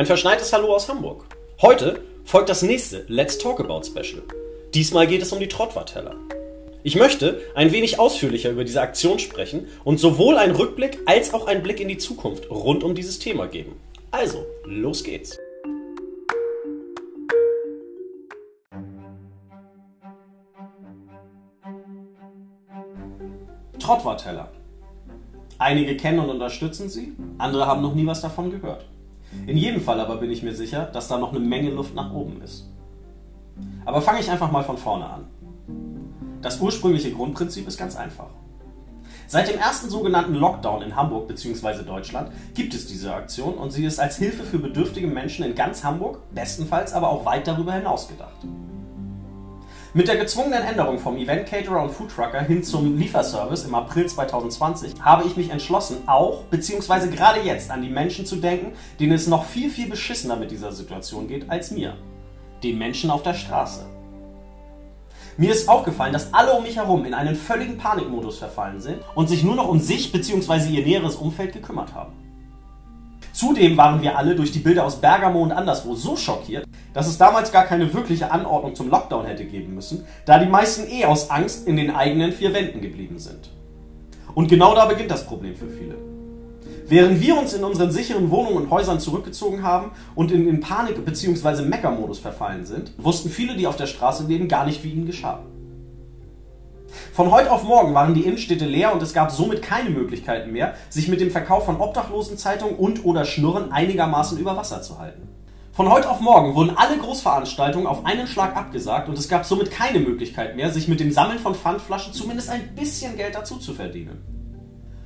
Ein verschneites Hallo aus Hamburg. Heute folgt das nächste Let's Talk About Special. Diesmal geht es um die Trottwarteller. Ich möchte ein wenig ausführlicher über diese Aktion sprechen und sowohl einen Rückblick als auch einen Blick in die Zukunft rund um dieses Thema geben. Also, los geht's. Trottwarteller. Einige kennen und unterstützen sie, andere haben noch nie was davon gehört. In jedem Fall aber bin ich mir sicher, dass da noch eine Menge Luft nach oben ist. Aber fange ich einfach mal von vorne an. Das ursprüngliche Grundprinzip ist ganz einfach. Seit dem ersten sogenannten Lockdown in Hamburg bzw. Deutschland gibt es diese Aktion und sie ist als Hilfe für bedürftige Menschen in ganz Hamburg, bestenfalls aber auch weit darüber hinaus gedacht. Mit der gezwungenen Änderung vom Event Caterer und Food Trucker hin zum Lieferservice im April 2020 habe ich mich entschlossen, auch bzw. gerade jetzt an die Menschen zu denken, denen es noch viel, viel beschissener mit dieser Situation geht als mir. Den Menschen auf der Straße. Mir ist aufgefallen, dass alle um mich herum in einen völligen Panikmodus verfallen sind und sich nur noch um sich bzw. ihr näheres Umfeld gekümmert haben. Zudem waren wir alle durch die Bilder aus Bergamo und anderswo so schockiert, dass es damals gar keine wirkliche Anordnung zum Lockdown hätte geben müssen, da die meisten eh aus Angst in den eigenen vier Wänden geblieben sind. Und genau da beginnt das Problem für viele. Während wir uns in unseren sicheren Wohnungen und Häusern zurückgezogen haben und in, in Panik- bzw. Meckermodus verfallen sind, wussten viele, die auf der Straße leben, gar nicht, wie ihnen geschah. Von heute auf morgen waren die Innenstädte leer und es gab somit keine Möglichkeiten mehr, sich mit dem Verkauf von Obdachlosenzeitungen und oder Schnurren einigermaßen über Wasser zu halten. Von heute auf morgen wurden alle Großveranstaltungen auf einen Schlag abgesagt und es gab somit keine Möglichkeit mehr, sich mit dem Sammeln von Pfandflaschen zumindest ein bisschen Geld dazu zu verdienen.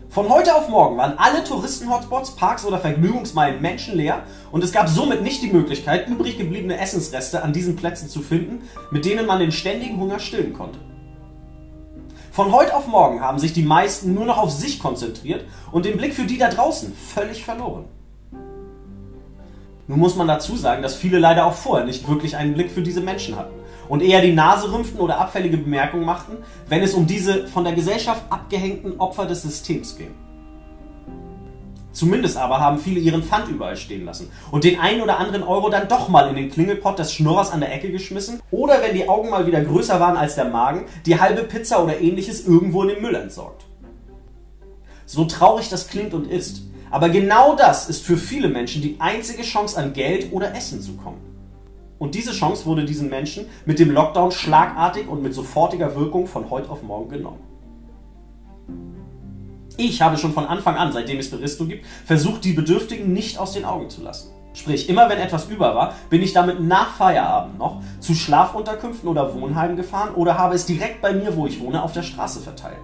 Von heute auf morgen waren alle Touristen-Hotspots, Parks oder Vergnügungsmeilen menschenleer und es gab somit nicht die Möglichkeit, übrig gebliebene Essensreste an diesen Plätzen zu finden, mit denen man den ständigen Hunger stillen konnte. Von heute auf morgen haben sich die meisten nur noch auf sich konzentriert und den Blick für die da draußen völlig verloren. Nun muss man dazu sagen, dass viele leider auch vorher nicht wirklich einen Blick für diese Menschen hatten und eher die Nase rümpften oder abfällige Bemerkungen machten, wenn es um diese von der Gesellschaft abgehängten Opfer des Systems ging. Zumindest aber haben viele ihren Pfand überall stehen lassen und den einen oder anderen Euro dann doch mal in den Klingelpott des Schnurrers an der Ecke geschmissen oder wenn die Augen mal wieder größer waren als der Magen, die halbe Pizza oder ähnliches irgendwo in den Müll entsorgt. So traurig das klingt und ist, aber genau das ist für viele Menschen die einzige Chance an Geld oder Essen zu kommen. Und diese Chance wurde diesen Menschen mit dem Lockdown schlagartig und mit sofortiger Wirkung von heute auf morgen genommen. Ich habe schon von Anfang an, seitdem es Beristo gibt, versucht, die Bedürftigen nicht aus den Augen zu lassen. Sprich, immer wenn etwas über war, bin ich damit nach Feierabend noch zu Schlafunterkünften oder Wohnheimen gefahren oder habe es direkt bei mir, wo ich wohne, auf der Straße verteilt.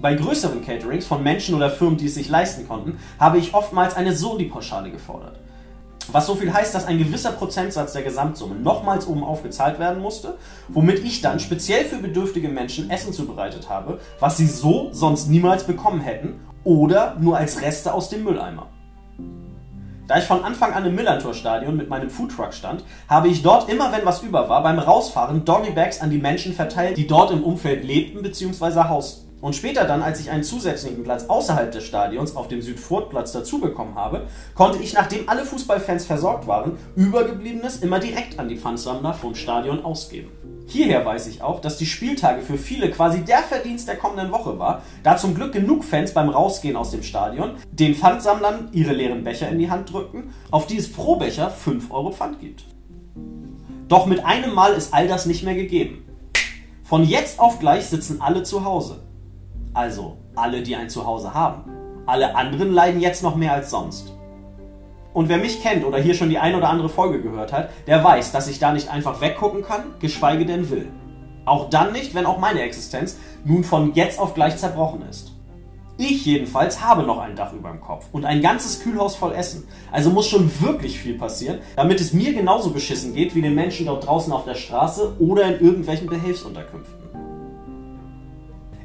Bei größeren Caterings von Menschen oder Firmen, die es sich leisten konnten, habe ich oftmals eine Soli-Pauschale gefordert. Was so viel heißt, dass ein gewisser Prozentsatz der Gesamtsumme nochmals oben aufgezahlt werden musste, womit ich dann speziell für bedürftige Menschen Essen zubereitet habe, was sie so sonst niemals bekommen hätten oder nur als Reste aus dem Mülleimer. Da ich von Anfang an im Millantor-Stadion mit meinem Foodtruck stand, habe ich dort immer, wenn was über war, beim Rausfahren Doggybags an die Menschen verteilt, die dort im Umfeld lebten bzw. hausten. Und später dann, als ich einen zusätzlichen Platz außerhalb des Stadions auf dem Südfortplatz dazu bekommen habe, konnte ich, nachdem alle Fußballfans versorgt waren, übergebliebenes immer direkt an die Pfandsammler vom Stadion ausgeben. Hierher weiß ich auch, dass die Spieltage für viele quasi der Verdienst der kommenden Woche war, da zum Glück genug Fans beim Rausgehen aus dem Stadion den Pfandsammlern ihre leeren Becher in die Hand drückten, auf die es pro Becher 5 Euro Pfand gibt. Doch mit einem Mal ist all das nicht mehr gegeben. Von jetzt auf gleich sitzen alle zu Hause. Also alle, die ein Zuhause haben. Alle anderen leiden jetzt noch mehr als sonst. Und wer mich kennt oder hier schon die ein oder andere Folge gehört hat, der weiß, dass ich da nicht einfach weggucken kann, geschweige denn will. Auch dann nicht, wenn auch meine Existenz nun von jetzt auf gleich zerbrochen ist. Ich jedenfalls habe noch ein Dach über dem Kopf und ein ganzes Kühlhaus voll Essen. Also muss schon wirklich viel passieren, damit es mir genauso beschissen geht wie den Menschen dort draußen auf der Straße oder in irgendwelchen Behelfsunterkünften.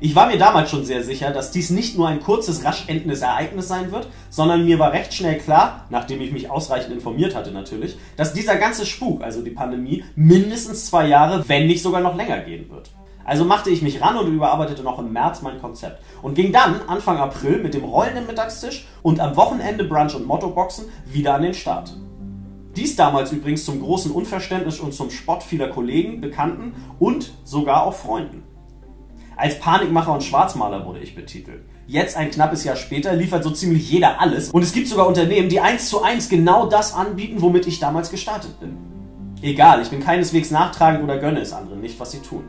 Ich war mir damals schon sehr sicher, dass dies nicht nur ein kurzes, rasch endendes Ereignis sein wird, sondern mir war recht schnell klar, nachdem ich mich ausreichend informiert hatte natürlich, dass dieser ganze Spuk, also die Pandemie, mindestens zwei Jahre, wenn nicht sogar noch länger gehen wird. Also machte ich mich ran und überarbeitete noch im März mein Konzept und ging dann Anfang April mit dem rollenden Mittagstisch und am Wochenende Brunch und Mottoboxen wieder an den Start. Dies damals übrigens zum großen Unverständnis und zum Spott vieler Kollegen, Bekannten und sogar auch Freunden. Als Panikmacher und Schwarzmaler wurde ich betitelt. Jetzt, ein knappes Jahr später, liefert so ziemlich jeder alles und es gibt sogar Unternehmen, die eins zu eins genau das anbieten, womit ich damals gestartet bin. Egal, ich bin keineswegs nachtragend oder gönne es anderen nicht, was sie tun.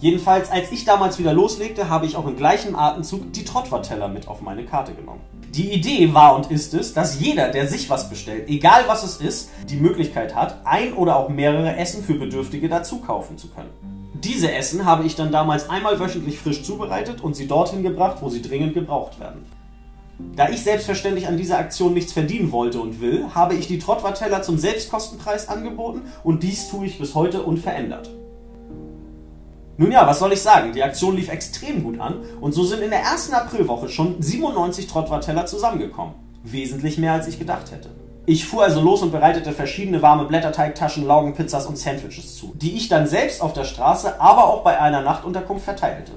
Jedenfalls, als ich damals wieder loslegte, habe ich auch im gleichen Atemzug die Trottwar-Teller mit auf meine Karte genommen. Die Idee war und ist es, dass jeder, der sich was bestellt, egal was es ist, die Möglichkeit hat, ein oder auch mehrere Essen für Bedürftige dazu kaufen zu können. Diese Essen habe ich dann damals einmal wöchentlich frisch zubereitet und sie dorthin gebracht, wo sie dringend gebraucht werden. Da ich selbstverständlich an dieser Aktion nichts verdienen wollte und will, habe ich die Trottwar-Teller zum Selbstkostenpreis angeboten und dies tue ich bis heute unverändert. Nun ja, was soll ich sagen? Die Aktion lief extrem gut an und so sind in der ersten Aprilwoche schon 97 Trottwar-Teller zusammengekommen. Wesentlich mehr als ich gedacht hätte. Ich fuhr also los und bereitete verschiedene warme Blätterteigtaschen, Laugenpizzas und Sandwiches zu, die ich dann selbst auf der Straße, aber auch bei einer Nachtunterkunft verteilte.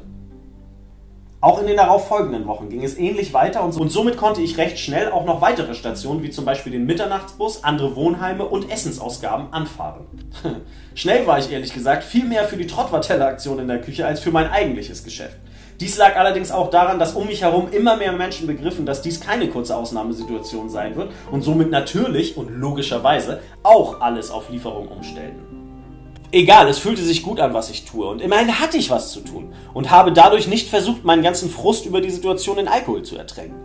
Auch in den darauf folgenden Wochen ging es ähnlich weiter und, somit konnte ich recht schnell auch noch weitere Stationen wie zum Beispiel den Mitternachtsbus, andere Wohnheime und Essensausgaben anfahren. schnell war ich ehrlich gesagt viel mehr für die Trottwarteller-Aktion in der Küche als für mein eigentliches Geschäft. Dies lag allerdings auch daran, dass um mich herum immer mehr Menschen begriffen, dass dies keine kurze Ausnahmesituation sein wird und somit natürlich und logischerweise auch alles auf Lieferung umstellten. Egal, es fühlte sich gut an, was ich tue. Und immerhin hatte ich was zu tun. Und habe dadurch nicht versucht, meinen ganzen Frust über die Situation in Alkohol zu ertränken.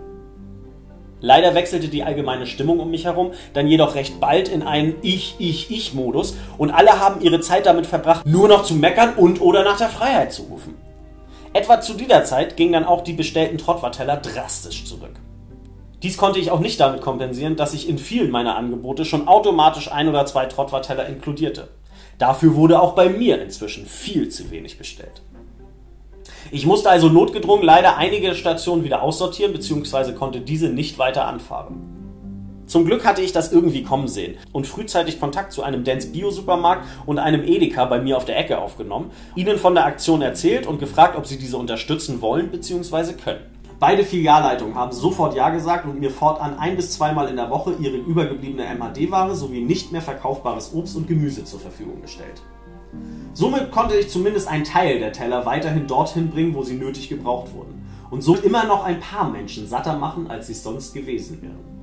Leider wechselte die allgemeine Stimmung um mich herum, dann jedoch recht bald in einen Ich, Ich, Ich-Modus und alle haben ihre Zeit damit verbracht, nur noch zu meckern und oder nach der Freiheit zu rufen. Etwa zu dieser Zeit gingen dann auch die bestellten Trottwarteller drastisch zurück. Dies konnte ich auch nicht damit kompensieren, dass ich in vielen meiner Angebote schon automatisch ein oder zwei Trottwarteller inkludierte. Dafür wurde auch bei mir inzwischen viel zu wenig bestellt. Ich musste also notgedrungen leider einige Stationen wieder aussortieren bzw. konnte diese nicht weiter anfahren. Zum Glück hatte ich das irgendwie kommen sehen und frühzeitig Kontakt zu einem Dance Bio Supermarkt und einem Edeka bei mir auf der Ecke aufgenommen, ihnen von der Aktion erzählt und gefragt, ob sie diese unterstützen wollen bzw. können. Beide Filialleitungen haben sofort Ja gesagt und mir fortan ein bis zweimal in der Woche ihre übergebliebene MHD-Ware sowie nicht mehr verkaufbares Obst und Gemüse zur Verfügung gestellt. Somit konnte ich zumindest einen Teil der Teller weiterhin dorthin bringen, wo sie nötig gebraucht wurden. Und so immer noch ein paar Menschen satter machen, als sie sonst gewesen wären.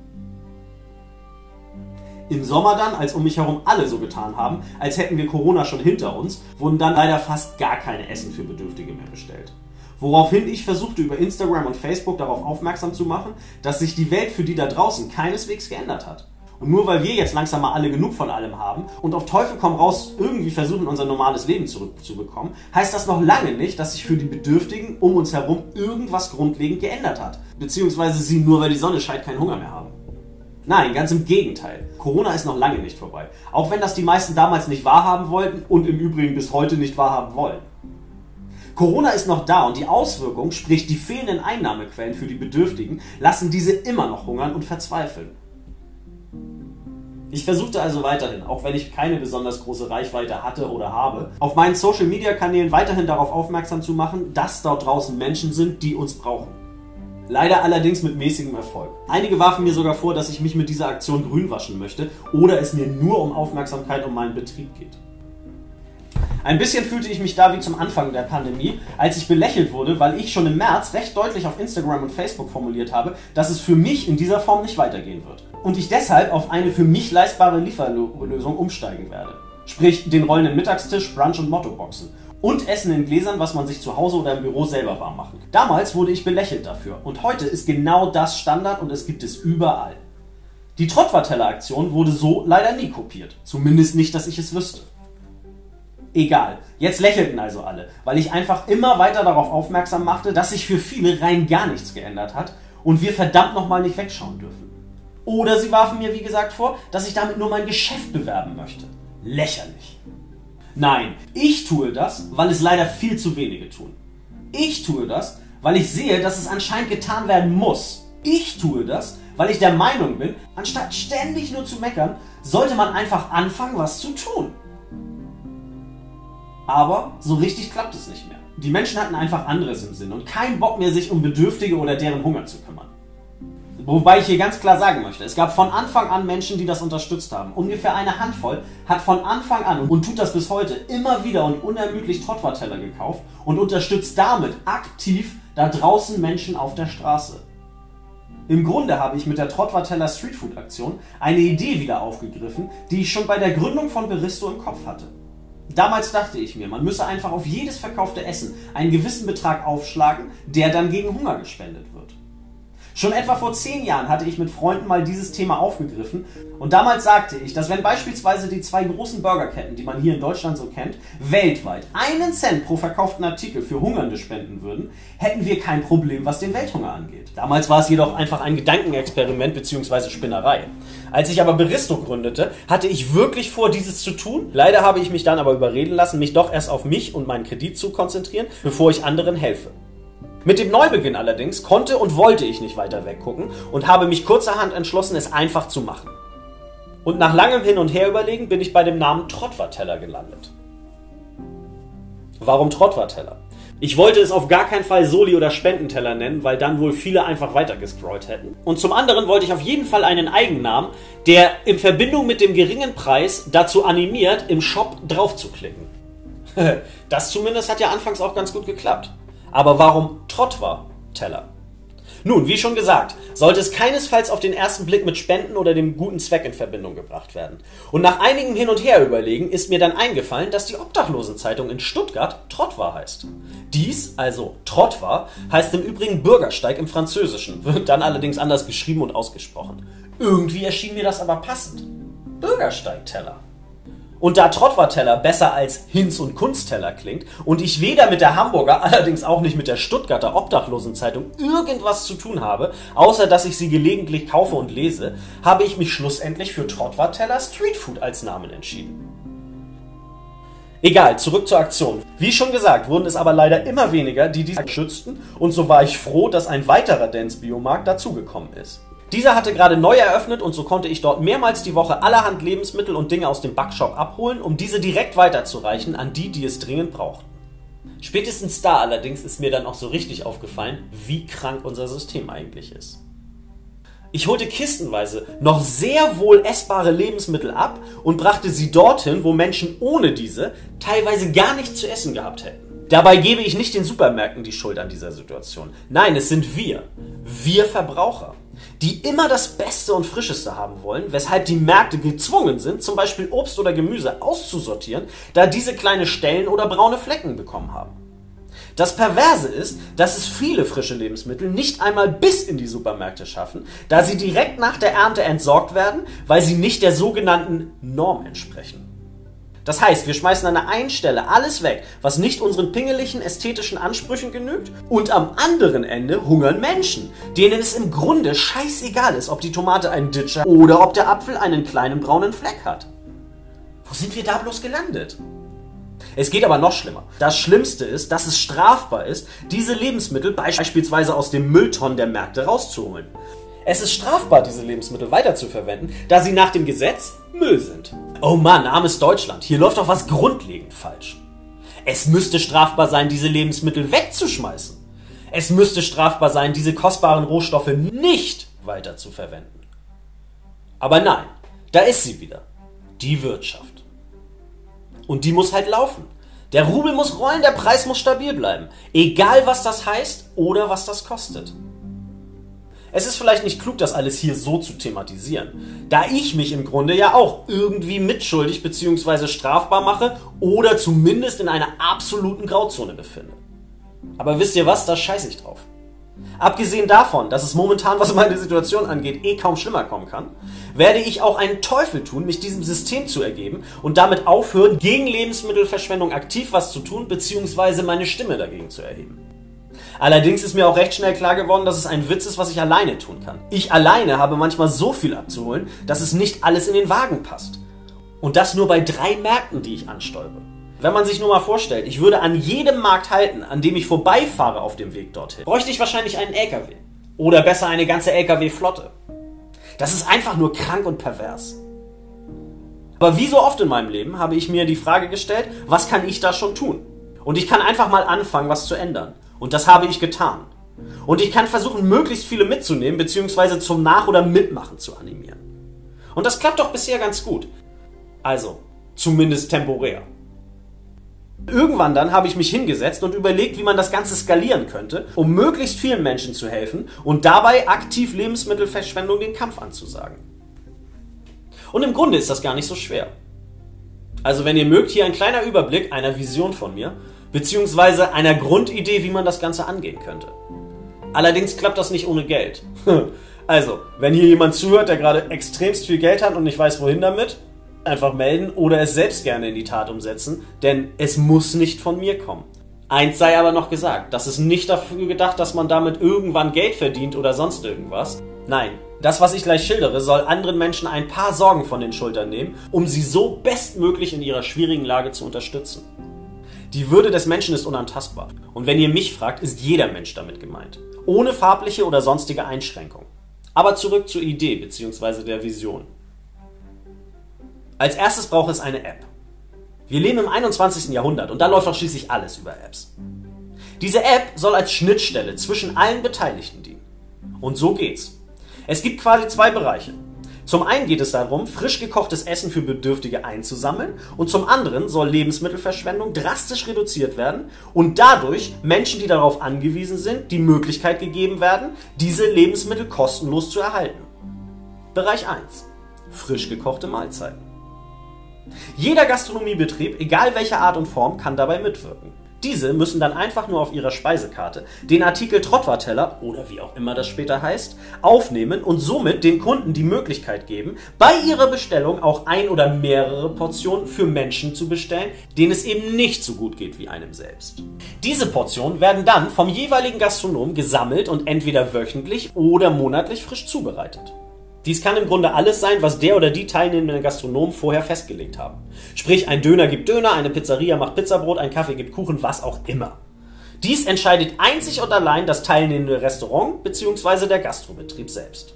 Im Sommer dann, als um mich herum alle so getan haben, als hätten wir Corona schon hinter uns, wurden dann leider fast gar keine Essen für Bedürftige mehr bestellt. Woraufhin ich versuchte über Instagram und Facebook darauf aufmerksam zu machen, dass sich die Welt für die da draußen keineswegs geändert hat. Und nur weil wir jetzt langsam mal alle genug von allem haben und auf Teufel komm raus irgendwie versuchen, unser normales Leben zurückzubekommen, heißt das noch lange nicht, dass sich für die Bedürftigen um uns herum irgendwas grundlegend geändert hat. Beziehungsweise sie nur weil die Sonne scheint keinen Hunger mehr haben. Nein, ganz im Gegenteil. Corona ist noch lange nicht vorbei. Auch wenn das die meisten damals nicht wahrhaben wollten und im Übrigen bis heute nicht wahrhaben wollen. Corona ist noch da und die Auswirkungen, sprich die fehlenden Einnahmequellen für die Bedürftigen, lassen diese immer noch hungern und verzweifeln. Ich versuchte also weiterhin, auch wenn ich keine besonders große Reichweite hatte oder habe, auf meinen Social Media Kanälen weiterhin darauf aufmerksam zu machen, dass dort draußen Menschen sind, die uns brauchen. Leider allerdings mit mäßigem Erfolg. Einige warfen mir sogar vor, dass ich mich mit dieser Aktion grün waschen möchte oder es mir nur um Aufmerksamkeit um meinen Betrieb geht. Ein bisschen fühlte ich mich da wie zum Anfang der Pandemie, als ich belächelt wurde, weil ich schon im März recht deutlich auf Instagram und Facebook formuliert habe, dass es für mich in dieser Form nicht weitergehen wird. Und ich deshalb auf eine für mich leistbare Lieferlösung umsteigen werde. Sprich, den rollenden Mittagstisch, Brunch und Mottoboxen. Und Essen in Gläsern, was man sich zu Hause oder im Büro selber warm machen kann. Damals wurde ich belächelt dafür. Und heute ist genau das Standard und es gibt es überall. Die Trottwarteller-Aktion wurde so leider nie kopiert. Zumindest nicht, dass ich es wüsste. Egal. Jetzt lächelten also alle, weil ich einfach immer weiter darauf aufmerksam machte, dass sich für viele rein gar nichts geändert hat und wir verdammt nochmal nicht wegschauen dürfen. Oder sie warfen mir, wie gesagt, vor, dass ich damit nur mein Geschäft bewerben möchte. Lächerlich. Nein, ich tue das, weil es leider viel zu wenige tun. Ich tue das, weil ich sehe, dass es anscheinend getan werden muss. Ich tue das, weil ich der Meinung bin, anstatt ständig nur zu meckern, sollte man einfach anfangen, was zu tun. Aber so richtig klappt es nicht mehr. Die Menschen hatten einfach anderes im Sinn und keinen Bock mehr, sich um Bedürftige oder deren Hunger zu kümmern. Wobei ich hier ganz klar sagen möchte, es gab von Anfang an Menschen, die das unterstützt haben. Ungefähr eine Handvoll hat von Anfang an und tut das bis heute immer wieder und unermüdlich Trottwarteller gekauft und unterstützt damit aktiv da draußen Menschen auf der Straße. Im Grunde habe ich mit der Trottwarteller Streetfood Aktion eine Idee wieder aufgegriffen, die ich schon bei der Gründung von Beristo im Kopf hatte. Damals dachte ich mir, man müsse einfach auf jedes verkaufte Essen einen gewissen Betrag aufschlagen, der dann gegen Hunger gespendet wird. Schon etwa vor zehn Jahren hatte ich mit Freunden mal dieses Thema aufgegriffen und damals sagte ich, dass wenn beispielsweise die zwei großen Burgerketten, die man hier in Deutschland so kennt, weltweit einen Cent pro verkauften Artikel für Hungernde spenden würden, hätten wir kein Problem, was den Welthunger angeht. Damals war es jedoch einfach ein Gedankenexperiment bzw. Spinnerei. Als ich aber Beristo gründete, hatte ich wirklich vor, dieses zu tun. Leider habe ich mich dann aber überreden lassen, mich doch erst auf mich und meinen Kredit zu konzentrieren, bevor ich anderen helfe. Mit dem Neubeginn allerdings konnte und wollte ich nicht weiter weggucken und habe mich kurzerhand entschlossen, es einfach zu machen. Und nach langem Hin und Her überlegen bin ich bei dem Namen Trottwarteller gelandet. Warum Trottwarteller? Ich wollte es auf gar keinen Fall Soli oder Spendenteller nennen, weil dann wohl viele einfach weitergescrollt hätten. Und zum anderen wollte ich auf jeden Fall einen Eigennamen, der in Verbindung mit dem geringen Preis dazu animiert, im Shop draufzuklicken. das zumindest hat ja anfangs auch ganz gut geklappt. Aber warum Trottwar Teller? Nun, wie schon gesagt, sollte es keinesfalls auf den ersten Blick mit Spenden oder dem guten Zweck in Verbindung gebracht werden. Und nach einigem Hin und Her überlegen ist mir dann eingefallen, dass die Obdachlosenzeitung in Stuttgart Trottwar heißt. Dies, also Trottwar, heißt im Übrigen Bürgersteig im Französischen, wird dann allerdings anders geschrieben und ausgesprochen. Irgendwie erschien mir das aber passend. Bürgersteigteller. Und da Trottwarteller besser als Hinz- und Kunstteller klingt und ich weder mit der Hamburger, allerdings auch nicht mit der Stuttgarter Obdachlosenzeitung irgendwas zu tun habe, außer dass ich sie gelegentlich kaufe und lese, habe ich mich schlussendlich für Trottwarteller Streetfood als Namen entschieden. Egal, zurück zur Aktion. Wie schon gesagt, wurden es aber leider immer weniger, die diese schützten und so war ich froh, dass ein weiterer Dance-Biomarkt dazugekommen ist. Dieser hatte gerade neu eröffnet und so konnte ich dort mehrmals die Woche allerhand Lebensmittel und Dinge aus dem Backshop abholen, um diese direkt weiterzureichen an die, die es dringend brauchten. Spätestens da allerdings ist mir dann auch so richtig aufgefallen, wie krank unser System eigentlich ist. Ich holte kistenweise noch sehr wohl essbare Lebensmittel ab und brachte sie dorthin, wo Menschen ohne diese teilweise gar nichts zu essen gehabt hätten. Dabei gebe ich nicht den Supermärkten die Schuld an dieser Situation. Nein, es sind wir. Wir Verbraucher die immer das Beste und Frischeste haben wollen, weshalb die Märkte gezwungen sind, zum Beispiel Obst oder Gemüse auszusortieren, da diese kleine Stellen oder braune Flecken bekommen haben. Das Perverse ist, dass es viele frische Lebensmittel nicht einmal bis in die Supermärkte schaffen, da sie direkt nach der Ernte entsorgt werden, weil sie nicht der sogenannten Norm entsprechen. Das heißt, wir schmeißen an der einen Stelle alles weg, was nicht unseren pingeligen ästhetischen Ansprüchen genügt, und am anderen Ende hungern Menschen, denen es im Grunde scheißegal ist, ob die Tomate einen Ditcher oder ob der Apfel einen kleinen braunen Fleck hat. Wo sind wir da bloß gelandet? Es geht aber noch schlimmer. Das Schlimmste ist, dass es strafbar ist, diese Lebensmittel beispielsweise aus dem Mülltonnen der Märkte rauszuholen. Es ist strafbar, diese Lebensmittel weiterzuverwenden, da sie nach dem Gesetz Müll sind. Oh Mann, armes Deutschland, hier läuft doch was grundlegend falsch. Es müsste strafbar sein, diese Lebensmittel wegzuschmeißen. Es müsste strafbar sein, diese kostbaren Rohstoffe nicht weiterzuverwenden. Aber nein, da ist sie wieder. Die Wirtschaft. Und die muss halt laufen. Der Rubel muss rollen, der Preis muss stabil bleiben. Egal was das heißt oder was das kostet. Es ist vielleicht nicht klug, das alles hier so zu thematisieren, da ich mich im Grunde ja auch irgendwie mitschuldig bzw. strafbar mache oder zumindest in einer absoluten Grauzone befinde. Aber wisst ihr was, da scheiße ich drauf. Abgesehen davon, dass es momentan, was meine Situation angeht, eh kaum schlimmer kommen kann, werde ich auch einen Teufel tun, mich diesem System zu ergeben und damit aufhören, gegen Lebensmittelverschwendung aktiv was zu tun bzw. meine Stimme dagegen zu erheben. Allerdings ist mir auch recht schnell klar geworden, dass es ein Witz ist, was ich alleine tun kann. Ich alleine habe manchmal so viel abzuholen, dass es nicht alles in den Wagen passt. Und das nur bei drei Märkten, die ich anstäube. Wenn man sich nur mal vorstellt, ich würde an jedem Markt halten, an dem ich vorbeifahre auf dem Weg dorthin, bräuchte ich wahrscheinlich einen LKW. Oder besser eine ganze LKW-Flotte. Das ist einfach nur krank und pervers. Aber wie so oft in meinem Leben habe ich mir die Frage gestellt, was kann ich da schon tun? Und ich kann einfach mal anfangen, was zu ändern. Und das habe ich getan. Und ich kann versuchen, möglichst viele mitzunehmen, beziehungsweise zum Nach- oder Mitmachen zu animieren. Und das klappt doch bisher ganz gut. Also, zumindest temporär. Irgendwann dann habe ich mich hingesetzt und überlegt, wie man das Ganze skalieren könnte, um möglichst vielen Menschen zu helfen und dabei aktiv Lebensmittelverschwendung den Kampf anzusagen. Und im Grunde ist das gar nicht so schwer. Also wenn ihr mögt, hier ein kleiner Überblick einer Vision von mir, beziehungsweise einer Grundidee, wie man das Ganze angehen könnte. Allerdings klappt das nicht ohne Geld. Also, wenn hier jemand zuhört, der gerade extremst viel Geld hat und nicht weiß, wohin damit, einfach melden oder es selbst gerne in die Tat umsetzen, denn es muss nicht von mir kommen. Eins sei aber noch gesagt, das ist nicht dafür gedacht, dass man damit irgendwann Geld verdient oder sonst irgendwas. Nein, das, was ich gleich schildere, soll anderen Menschen ein paar Sorgen von den Schultern nehmen, um sie so bestmöglich in ihrer schwierigen Lage zu unterstützen. Die Würde des Menschen ist unantastbar. Und wenn ihr mich fragt, ist jeder Mensch damit gemeint. Ohne farbliche oder sonstige Einschränkung. Aber zurück zur Idee bzw. der Vision. Als erstes braucht es eine App. Wir leben im 21. Jahrhundert und da läuft doch schließlich alles über Apps. Diese App soll als Schnittstelle zwischen allen Beteiligten dienen. Und so geht's. Es gibt quasi zwei Bereiche. Zum einen geht es darum, frisch gekochtes Essen für Bedürftige einzusammeln und zum anderen soll Lebensmittelverschwendung drastisch reduziert werden und dadurch Menschen, die darauf angewiesen sind, die Möglichkeit gegeben werden, diese Lebensmittel kostenlos zu erhalten. Bereich 1. Frisch gekochte Mahlzeiten. Jeder Gastronomiebetrieb, egal welcher Art und Form, kann dabei mitwirken. Diese müssen dann einfach nur auf ihrer Speisekarte den Artikel Trottwarteller oder wie auch immer das später heißt, aufnehmen und somit den Kunden die Möglichkeit geben, bei ihrer Bestellung auch ein oder mehrere Portionen für Menschen zu bestellen, denen es eben nicht so gut geht wie einem selbst. Diese Portionen werden dann vom jeweiligen Gastronom gesammelt und entweder wöchentlich oder monatlich frisch zubereitet. Dies kann im Grunde alles sein, was der oder die teilnehmenden Gastronomen vorher festgelegt haben. Sprich, ein Döner gibt Döner, eine Pizzeria macht Pizzabrot, ein Kaffee gibt Kuchen, was auch immer. Dies entscheidet einzig und allein das teilnehmende Restaurant bzw. der Gastrobetrieb selbst.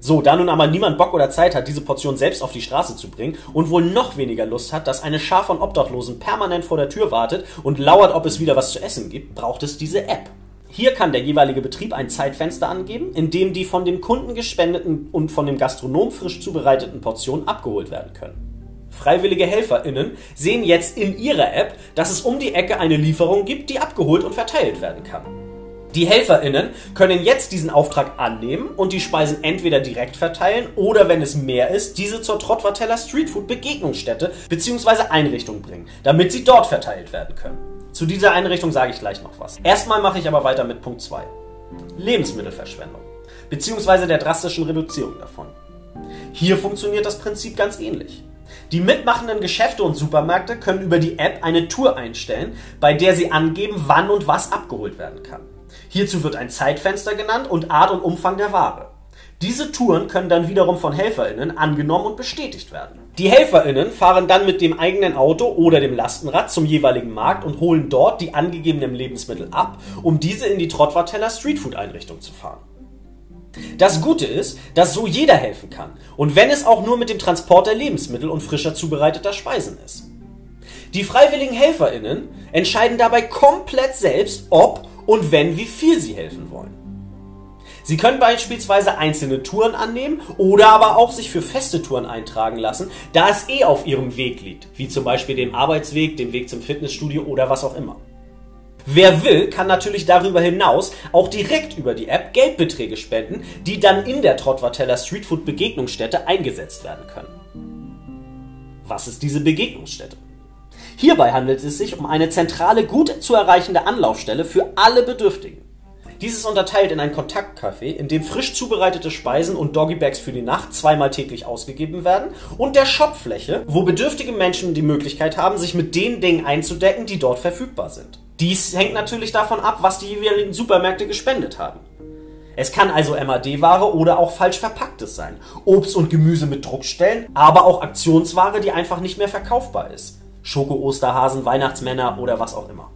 So, da nun aber niemand Bock oder Zeit hat, diese Portion selbst auf die Straße zu bringen und wohl noch weniger Lust hat, dass eine Schar von Obdachlosen permanent vor der Tür wartet und lauert, ob es wieder was zu essen gibt, braucht es diese App. Hier kann der jeweilige Betrieb ein Zeitfenster angeben, in dem die von dem Kunden gespendeten und von dem Gastronom frisch zubereiteten Portionen abgeholt werden können. Freiwillige HelferInnen sehen jetzt in ihrer App, dass es um die Ecke eine Lieferung gibt, die abgeholt und verteilt werden kann. Die HelferInnen können jetzt diesen Auftrag annehmen und die Speisen entweder direkt verteilen oder, wenn es mehr ist, diese zur Trottwarteller Streetfood Begegnungsstätte bzw. Einrichtung bringen, damit sie dort verteilt werden können. Zu dieser Einrichtung sage ich gleich noch was. Erstmal mache ich aber weiter mit Punkt 2. Lebensmittelverschwendung bzw. der drastischen Reduzierung davon. Hier funktioniert das Prinzip ganz ähnlich. Die mitmachenden Geschäfte und Supermärkte können über die App eine Tour einstellen, bei der sie angeben, wann und was abgeholt werden kann. Hierzu wird ein Zeitfenster genannt und Art und Umfang der Ware. Diese Touren können dann wiederum von HelferInnen angenommen und bestätigt werden. Die HelferInnen fahren dann mit dem eigenen Auto oder dem Lastenrad zum jeweiligen Markt und holen dort die angegebenen Lebensmittel ab, um diese in die Trottwarteller Streetfood-Einrichtung zu fahren. Das Gute ist, dass so jeder helfen kann und wenn es auch nur mit dem Transport der Lebensmittel und frischer zubereiteter Speisen ist. Die freiwilligen HelferInnen entscheiden dabei komplett selbst, ob und wenn wie viel sie helfen wollen. Sie können beispielsweise einzelne Touren annehmen oder aber auch sich für feste Touren eintragen lassen, da es eh auf ihrem Weg liegt, wie zum Beispiel dem Arbeitsweg, dem Weg zum Fitnessstudio oder was auch immer. Wer will, kann natürlich darüber hinaus auch direkt über die App Geldbeträge spenden, die dann in der Trottwarteller Streetfood Begegnungsstätte eingesetzt werden können. Was ist diese Begegnungsstätte? Hierbei handelt es sich um eine zentrale, gut zu erreichende Anlaufstelle für alle Bedürftigen. Dies ist unterteilt in ein Kontaktcafé, in dem frisch zubereitete Speisen und Doggybags für die Nacht zweimal täglich ausgegeben werden und der Shopfläche, wo bedürftige Menschen die Möglichkeit haben, sich mit den Dingen einzudecken, die dort verfügbar sind. Dies hängt natürlich davon ab, was die jeweiligen Supermärkte gespendet haben. Es kann also MAD-Ware oder auch falsch verpacktes sein, Obst und Gemüse mit Druckstellen, aber auch Aktionsware, die einfach nicht mehr verkaufbar ist. Schoko-Osterhasen, Weihnachtsmänner oder was auch immer.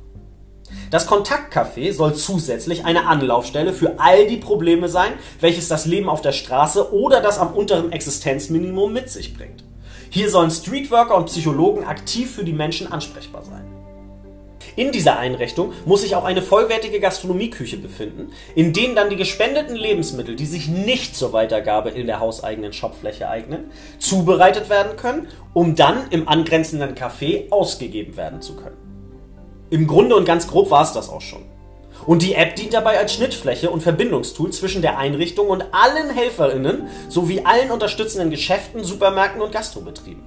Das Kontaktcafé soll zusätzlich eine Anlaufstelle für all die Probleme sein, welches das Leben auf der Straße oder das am unteren Existenzminimum mit sich bringt. Hier sollen Streetworker und Psychologen aktiv für die Menschen ansprechbar sein. In dieser Einrichtung muss sich auch eine vollwertige Gastronomieküche befinden, in denen dann die gespendeten Lebensmittel, die sich nicht zur Weitergabe in der hauseigenen Shopfläche eignen, zubereitet werden können, um dann im angrenzenden Café ausgegeben werden zu können. Im Grunde und ganz grob war es das auch schon. Und die App dient dabei als Schnittfläche und Verbindungstool zwischen der Einrichtung und allen HelferInnen sowie allen unterstützenden Geschäften, Supermärkten und Gastrobetrieben.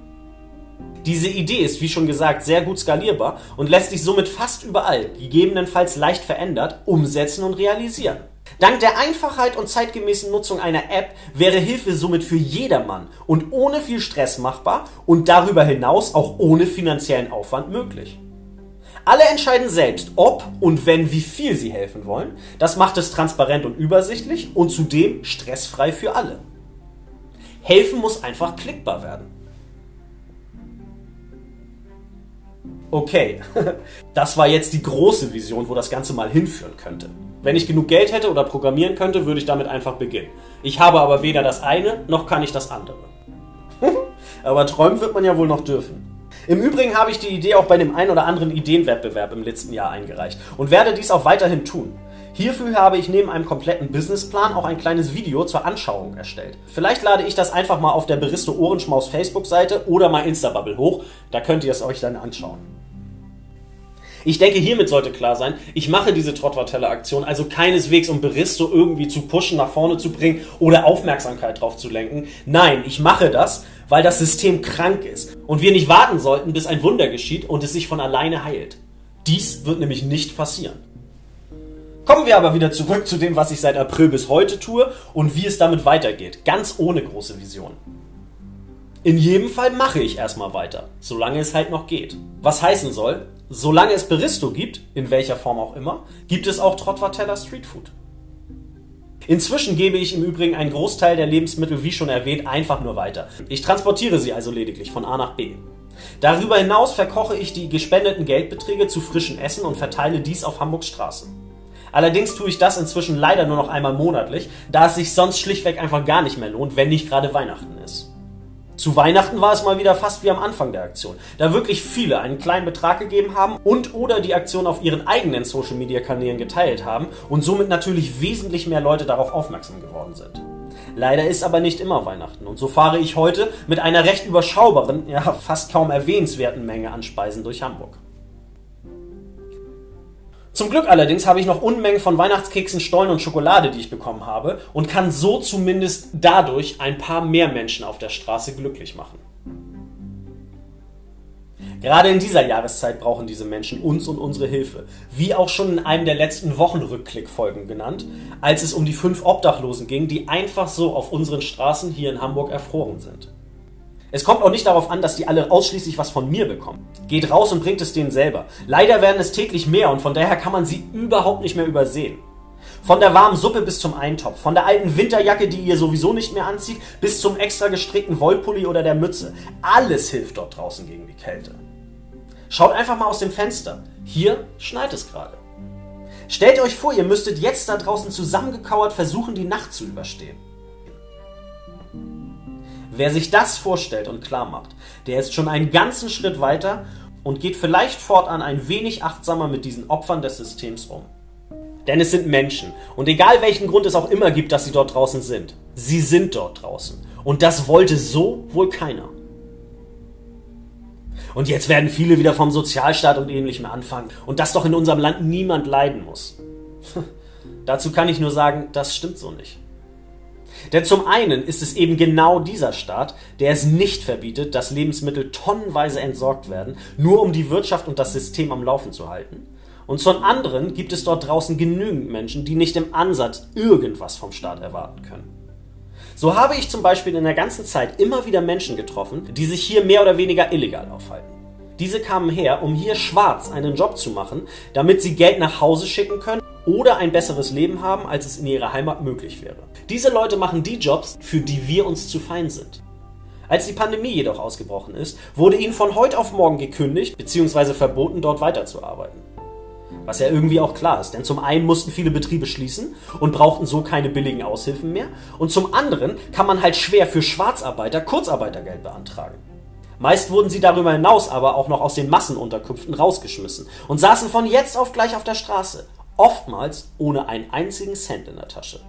Diese Idee ist, wie schon gesagt, sehr gut skalierbar und lässt sich somit fast überall, gegebenenfalls leicht verändert, umsetzen und realisieren. Dank der Einfachheit und zeitgemäßen Nutzung einer App wäre Hilfe somit für jedermann und ohne viel Stress machbar und darüber hinaus auch ohne finanziellen Aufwand möglich. Alle entscheiden selbst, ob und wenn wie viel sie helfen wollen. Das macht es transparent und übersichtlich und zudem stressfrei für alle. Helfen muss einfach klickbar werden. Okay, das war jetzt die große Vision, wo das Ganze mal hinführen könnte. Wenn ich genug Geld hätte oder programmieren könnte, würde ich damit einfach beginnen. Ich habe aber weder das eine, noch kann ich das andere. aber träumen wird man ja wohl noch dürfen. Im Übrigen habe ich die Idee auch bei dem ein oder anderen Ideenwettbewerb im letzten Jahr eingereicht und werde dies auch weiterhin tun. Hierfür habe ich neben einem kompletten Businessplan auch ein kleines Video zur Anschauung erstellt. Vielleicht lade ich das einfach mal auf der Beristo Ohrenschmaus Facebook-Seite oder mal Instabubble hoch, da könnt ihr es euch dann anschauen. Ich denke, hiermit sollte klar sein, ich mache diese Trottwarteller-Aktion also keineswegs, um Beristo irgendwie zu pushen, nach vorne zu bringen oder Aufmerksamkeit drauf zu lenken. Nein, ich mache das, weil das System krank ist und wir nicht warten sollten, bis ein Wunder geschieht und es sich von alleine heilt. Dies wird nämlich nicht passieren. Kommen wir aber wieder zurück zu dem, was ich seit April bis heute tue und wie es damit weitergeht, ganz ohne große Vision. In jedem Fall mache ich erstmal weiter, solange es halt noch geht. Was heißen soll, solange es Beristo gibt, in welcher Form auch immer, gibt es auch Trottwatteller Streetfood. Inzwischen gebe ich im Übrigen einen Großteil der Lebensmittel, wie schon erwähnt, einfach nur weiter. Ich transportiere sie also lediglich von A nach B. Darüber hinaus verkoche ich die gespendeten Geldbeträge zu frischen Essen und verteile dies auf Hamburgs Straßen. Allerdings tue ich das inzwischen leider nur noch einmal monatlich, da es sich sonst schlichtweg einfach gar nicht mehr lohnt, wenn nicht gerade Weihnachten ist. Zu Weihnachten war es mal wieder fast wie am Anfang der Aktion, da wirklich viele einen kleinen Betrag gegeben haben und oder die Aktion auf ihren eigenen Social Media Kanälen geteilt haben und somit natürlich wesentlich mehr Leute darauf aufmerksam geworden sind. Leider ist aber nicht immer Weihnachten und so fahre ich heute mit einer recht überschaubaren, ja fast kaum erwähnenswerten Menge an Speisen durch Hamburg. Zum Glück allerdings habe ich noch Unmengen von Weihnachtskeksen, Stollen und Schokolade, die ich bekommen habe und kann so zumindest dadurch ein paar mehr Menschen auf der Straße glücklich machen. Gerade in dieser Jahreszeit brauchen diese Menschen uns und unsere Hilfe, wie auch schon in einem der letzten Wochenrückklickfolgen genannt, als es um die fünf Obdachlosen ging, die einfach so auf unseren Straßen hier in Hamburg erfroren sind. Es kommt auch nicht darauf an, dass die alle ausschließlich was von mir bekommen. Geht raus und bringt es denen selber. Leider werden es täglich mehr und von daher kann man sie überhaupt nicht mehr übersehen. Von der warmen Suppe bis zum Eintopf, von der alten Winterjacke, die ihr sowieso nicht mehr anzieht, bis zum extra gestrickten Wollpulli oder der Mütze. Alles hilft dort draußen gegen die Kälte. Schaut einfach mal aus dem Fenster. Hier schneit es gerade. Stellt euch vor, ihr müsstet jetzt da draußen zusammengekauert versuchen, die Nacht zu überstehen. Wer sich das vorstellt und klar macht, der ist schon einen ganzen Schritt weiter und geht vielleicht fortan ein wenig achtsamer mit diesen Opfern des Systems um. Denn es sind Menschen und egal welchen Grund es auch immer gibt, dass sie dort draußen sind, sie sind dort draußen. Und das wollte so wohl keiner. Und jetzt werden viele wieder vom Sozialstaat und ähnlichem anfangen und dass doch in unserem Land niemand leiden muss. Dazu kann ich nur sagen, das stimmt so nicht. Denn zum einen ist es eben genau dieser Staat, der es nicht verbietet, dass Lebensmittel tonnenweise entsorgt werden, nur um die Wirtschaft und das System am Laufen zu halten. Und zum anderen gibt es dort draußen genügend Menschen, die nicht im Ansatz irgendwas vom Staat erwarten können. So habe ich zum Beispiel in der ganzen Zeit immer wieder Menschen getroffen, die sich hier mehr oder weniger illegal aufhalten. Diese kamen her, um hier schwarz einen Job zu machen, damit sie Geld nach Hause schicken können oder ein besseres Leben haben, als es in ihrer Heimat möglich wäre. Diese Leute machen die Jobs, für die wir uns zu fein sind. Als die Pandemie jedoch ausgebrochen ist, wurde ihnen von heute auf morgen gekündigt bzw. verboten, dort weiterzuarbeiten. Was ja irgendwie auch klar ist, denn zum einen mussten viele Betriebe schließen und brauchten so keine billigen Aushilfen mehr und zum anderen kann man halt schwer für Schwarzarbeiter Kurzarbeitergeld beantragen. Meist wurden sie darüber hinaus aber auch noch aus den Massenunterkünften rausgeschmissen und saßen von jetzt auf gleich auf der Straße, oftmals ohne einen einzigen Cent in der Tasche.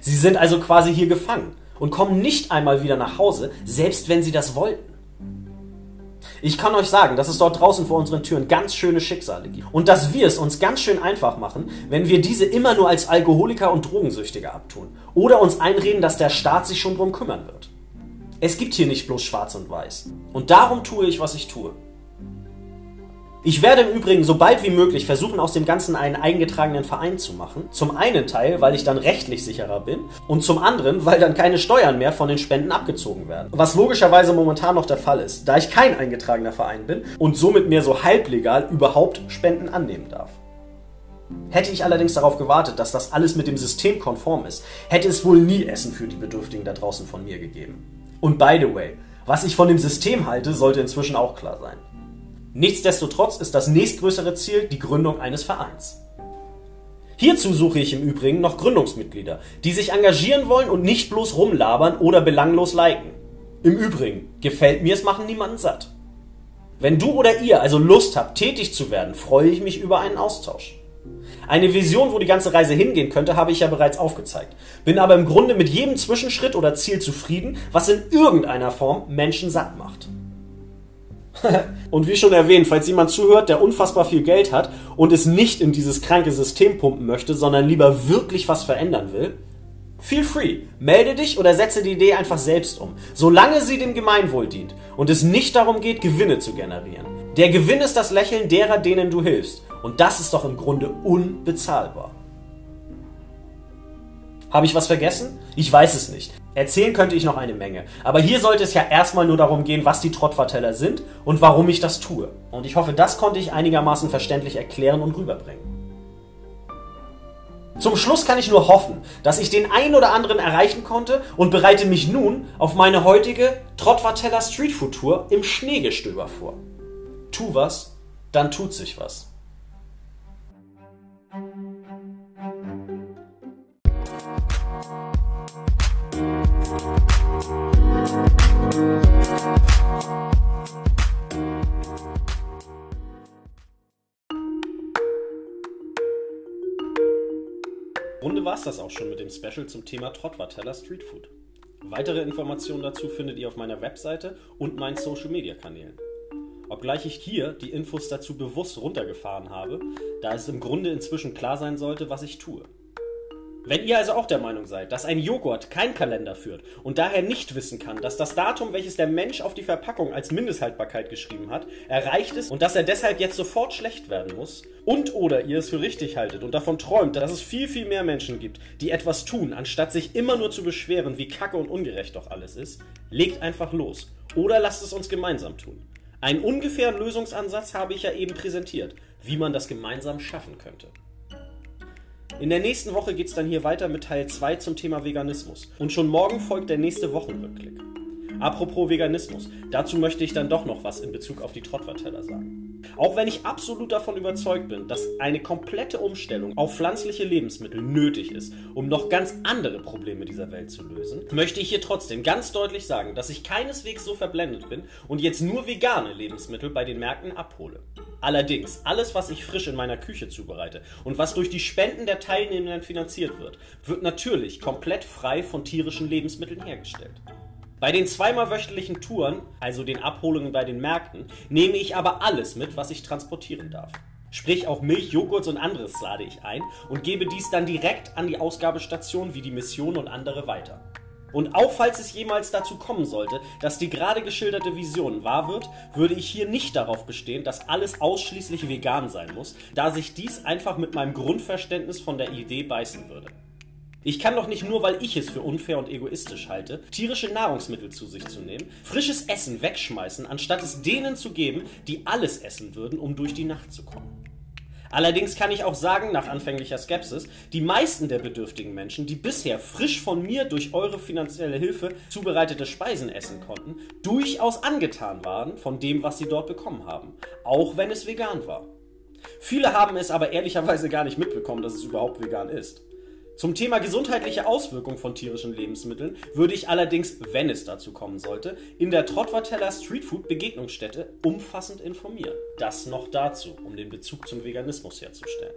Sie sind also quasi hier gefangen und kommen nicht einmal wieder nach Hause, selbst wenn sie das wollten. Ich kann euch sagen, dass es dort draußen vor unseren Türen ganz schöne Schicksale gibt. Und dass wir es uns ganz schön einfach machen, wenn wir diese immer nur als Alkoholiker und Drogensüchtige abtun. Oder uns einreden, dass der Staat sich schon drum kümmern wird. Es gibt hier nicht bloß schwarz und weiß. Und darum tue ich, was ich tue. Ich werde im Übrigen so bald wie möglich versuchen, aus dem Ganzen einen eingetragenen Verein zu machen. Zum einen Teil, weil ich dann rechtlich sicherer bin und zum anderen, weil dann keine Steuern mehr von den Spenden abgezogen werden. Was logischerweise momentan noch der Fall ist, da ich kein eingetragener Verein bin und somit mehr so halblegal überhaupt Spenden annehmen darf. Hätte ich allerdings darauf gewartet, dass das alles mit dem System konform ist, hätte es wohl nie Essen für die Bedürftigen da draußen von mir gegeben. Und by the way, was ich von dem System halte, sollte inzwischen auch klar sein. Nichtsdestotrotz ist das nächstgrößere Ziel die Gründung eines Vereins. Hierzu suche ich im Übrigen noch Gründungsmitglieder, die sich engagieren wollen und nicht bloß rumlabern oder belanglos liken. Im Übrigen, gefällt mir es machen niemanden satt. Wenn du oder ihr also Lust habt, tätig zu werden, freue ich mich über einen Austausch. Eine Vision, wo die ganze Reise hingehen könnte, habe ich ja bereits aufgezeigt. Bin aber im Grunde mit jedem Zwischenschritt oder Ziel zufrieden, was in irgendeiner Form Menschen satt macht. und wie schon erwähnt, falls jemand zuhört, der unfassbar viel Geld hat und es nicht in dieses kranke System pumpen möchte, sondern lieber wirklich was verändern will, feel free. Melde dich oder setze die Idee einfach selbst um, solange sie dem Gemeinwohl dient und es nicht darum geht, Gewinne zu generieren. Der Gewinn ist das Lächeln derer, denen du hilfst. Und das ist doch im Grunde unbezahlbar. Habe ich was vergessen? Ich weiß es nicht. Erzählen könnte ich noch eine Menge. Aber hier sollte es ja erstmal nur darum gehen, was die Trottverteller sind und warum ich das tue. Und ich hoffe, das konnte ich einigermaßen verständlich erklären und rüberbringen. Zum Schluss kann ich nur hoffen, dass ich den einen oder anderen erreichen konnte und bereite mich nun auf meine heutige Trottverteller Streetfood Tour im Schneegestöber vor. Tu was, dann tut sich was. Runde war es das auch schon mit dem Special zum Thema Trottwatteller Street Food. Weitere Informationen dazu findet ihr auf meiner Webseite und meinen Social Media Kanälen. Obgleich ich hier die Infos dazu bewusst runtergefahren habe, da es im Grunde inzwischen klar sein sollte, was ich tue. Wenn ihr also auch der Meinung seid, dass ein Joghurt kein Kalender führt und daher nicht wissen kann, dass das Datum, welches der Mensch auf die Verpackung als Mindesthaltbarkeit geschrieben hat, erreicht ist und dass er deshalb jetzt sofort schlecht werden muss, und oder ihr es für richtig haltet und davon träumt, dass es viel, viel mehr Menschen gibt, die etwas tun, anstatt sich immer nur zu beschweren, wie kacke und ungerecht doch alles ist, legt einfach los oder lasst es uns gemeinsam tun. Einen ungefähren Lösungsansatz habe ich ja eben präsentiert, wie man das gemeinsam schaffen könnte. In der nächsten Woche geht es dann hier weiter mit Teil 2 zum Thema Veganismus. Und schon morgen folgt der nächste Wochenrückblick. Apropos Veganismus, dazu möchte ich dann doch noch was in Bezug auf die Trottverteller sagen. Auch wenn ich absolut davon überzeugt bin, dass eine komplette Umstellung auf pflanzliche Lebensmittel nötig ist, um noch ganz andere Probleme dieser Welt zu lösen, möchte ich hier trotzdem ganz deutlich sagen, dass ich keineswegs so verblendet bin und jetzt nur vegane Lebensmittel bei den Märkten abhole. Allerdings, alles, was ich frisch in meiner Küche zubereite und was durch die Spenden der Teilnehmenden finanziert wird, wird natürlich komplett frei von tierischen Lebensmitteln hergestellt. Bei den zweimal wöchentlichen Touren, also den Abholungen bei den Märkten, nehme ich aber alles mit, was ich transportieren darf. Sprich auch Milch, Joghurt und anderes lade ich ein und gebe dies dann direkt an die Ausgabestation wie die Mission und andere weiter. Und auch falls es jemals dazu kommen sollte, dass die gerade geschilderte Vision wahr wird, würde ich hier nicht darauf bestehen, dass alles ausschließlich vegan sein muss, da sich dies einfach mit meinem Grundverständnis von der Idee beißen würde. Ich kann doch nicht nur, weil ich es für unfair und egoistisch halte, tierische Nahrungsmittel zu sich zu nehmen, frisches Essen wegschmeißen, anstatt es denen zu geben, die alles essen würden, um durch die Nacht zu kommen. Allerdings kann ich auch sagen, nach anfänglicher Skepsis, die meisten der bedürftigen Menschen, die bisher frisch von mir durch eure finanzielle Hilfe zubereitete Speisen essen konnten, durchaus angetan waren von dem, was sie dort bekommen haben, auch wenn es vegan war. Viele haben es aber ehrlicherweise gar nicht mitbekommen, dass es überhaupt vegan ist. Zum Thema gesundheitliche Auswirkungen von tierischen Lebensmitteln würde ich allerdings, wenn es dazu kommen sollte, in der Trottwatteller Streetfood Begegnungsstätte umfassend informieren. Das noch dazu, um den Bezug zum Veganismus herzustellen.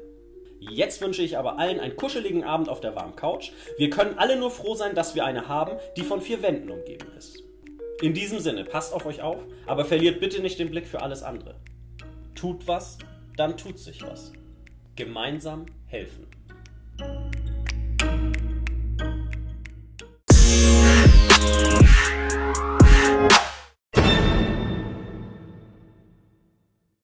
Jetzt wünsche ich aber allen einen kuscheligen Abend auf der warmen Couch. Wir können alle nur froh sein, dass wir eine haben, die von vier Wänden umgeben ist. In diesem Sinne, passt auf euch auf, aber verliert bitte nicht den Blick für alles andere. Tut was, dann tut sich was. Gemeinsam helfen. Bye.